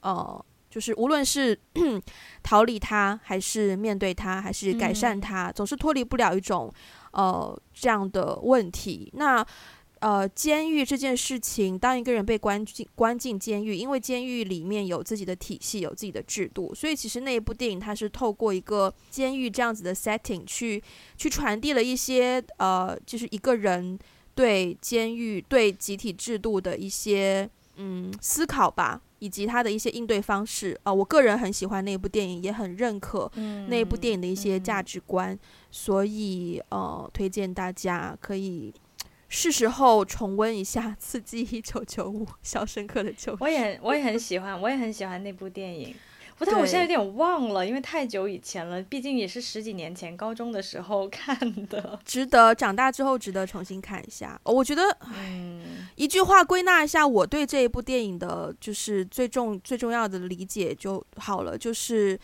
呃。就是无论是 逃离它，还是面对它，还是改善它，嗯、总是脱离不了一种呃这样的问题。那呃，监狱这件事情，当一个人被关进关进监狱，因为监狱里面有自己的体系，有自己的制度，所以其实那一部电影它是透过一个监狱这样子的 setting 去去传递了一些呃，就是一个人对监狱对集体制度的一些嗯思考吧。以及他的一些应对方式啊、呃，我个人很喜欢那部电影，也很认可那部电影的一些价值观，嗯嗯、所以呃，推荐大家可以是时候重温一下《刺激一九九五》《肖申克的救赎》。我也我也很喜欢，我也很喜欢那部电影。不但我现在有点忘了，因为太久以前了，毕竟也是十几年前高中的时候 看的。值得长大之后值得重新看一下。我觉得，嗯，一句话归纳一下我对这一部电影的，就是最重最重要的理解就好了，就是，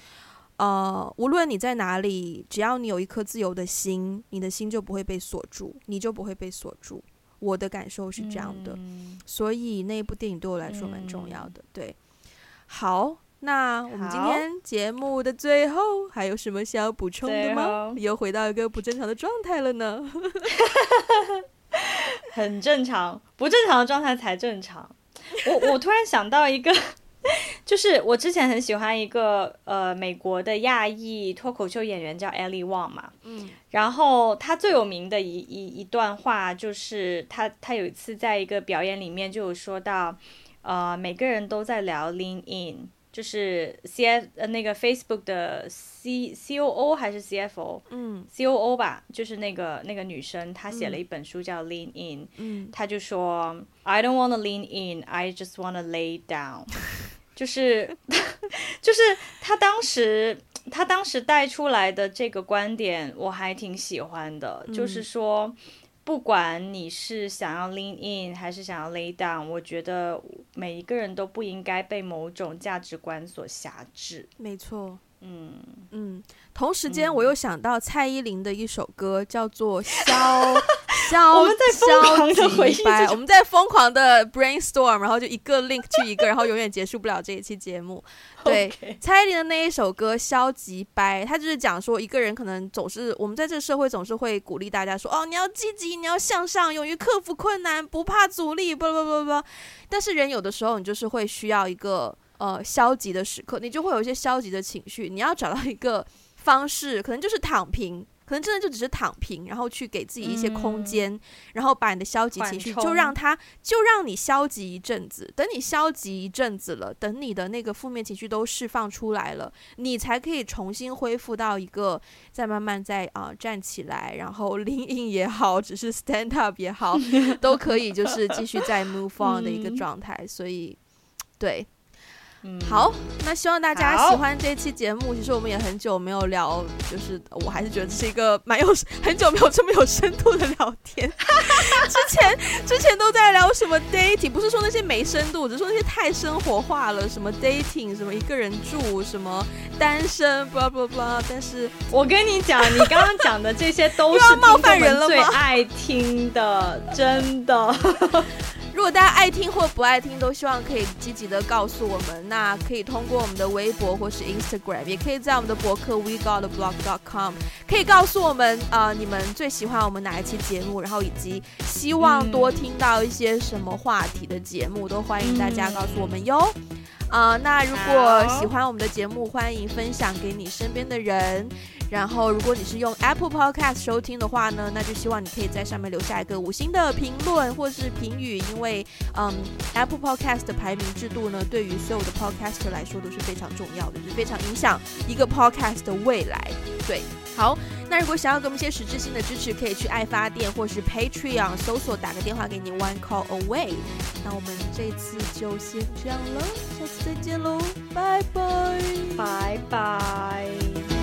呃，无论你在哪里，只要你有一颗自由的心，你的心就不会被锁住，你就不会被锁住。我的感受是这样的，嗯，所以那一部电影对我来说蛮重要的。嗯，对，好。那我们今天节目的最后还有什么需要补充的吗？又回到一个不正常的状态了呢？很正常，不正常的状态才正常。我我突然想到一个，就是我之前很喜欢一个呃美国的亚裔脱口秀演员叫 Ellie Wong 嘛，嗯，然后他最有名的一一一段话就是他他有一次在一个表演里面就有说到，呃每个人都在聊 Lean In。就是 C F 呃那个 Facebook 的 C C O O 还是 C F O，嗯，C O O 吧，就是那个那个女生，她写了一本书叫 Lean In，嗯，她就说 I don't wanna lean in, I just wanna lay down，就是就是她当时她当时带出来的这个观点我还挺喜欢的，嗯，就是说。不管你是想要 lean in 还是想要 lay down，我觉得每一个人都不应该被某种价值观所辖制。没错，嗯嗯。同时间，我又想到蔡依林的一首歌，叫做《消消》，我们在疯狂的回忆，我们在疯狂的 brainstorm，然后就一个 link 去一个，然后永远结束不了这一期节目。对.蔡依林的那一首歌《消极掰》，他就是讲说，一个人可能总是，我们在这个社会总是会鼓励大家说，哦，你要积极，你要向上，勇于克服困难，不怕阻力，不不不不。但是人有的时候，你就是会需要一个呃消极的时刻，你就会有一些消极的情绪，你要找到一个方式，可能就是躺平，可能真的就只是躺平，然后去给自己一些空间，嗯、然后把你的消极情绪就让它就让你消极一阵子。等你消极一阵子了，等你的那个负面情绪都释放出来了，你才可以重新恢复到一个再慢慢再啊、呃、站起来，然后 lean in 也好，只是 stand up 也好，都可以就是继续再 move on 的一个状态。嗯、所以，对。好，那希望大家喜欢这期节目。其实我们也很久没有聊，就是我还是觉得这是一个蛮有很久没有这么有深度的聊天。之前之前都在聊什么 dating，不是说那些没深度，只是说那些太生活化了，什么 dating，什么一个人住，什么单身，blah blah blah。但是我跟你讲，你刚刚讲的这些都是 冒犯人了吗？最爱听的，真的。如果大家爱听或不爱听，都希望可以积极的告诉我们。那可以通过我们的微博或是 Instagram，也可以在我们的博客 WeGotTheBlog.com，可以告诉我们，呃，你们最喜欢我们哪一期节目，然后以及希望多听到一些什么话题的节目，都欢迎大家告诉我们哟。啊、呃，那如果喜欢我们的节目，欢迎分享给你身边的人。然后，如果你是用 Apple Podcast 收听的话呢，那就希望你可以在上面留下一个五星的评论或是评语，因为嗯，Apple Podcast 的排名制度呢，对于所有的 Podcast 来说都是非常重要的，就是非常影响一个 Podcast 的未来。对，好，那如果想要给我们一些实质性的支持，可以去爱发电或是 Patreon 搜索，打个电话给你，One Call Away。那我们这次就先这样了，下次再见喽，拜拜，拜拜。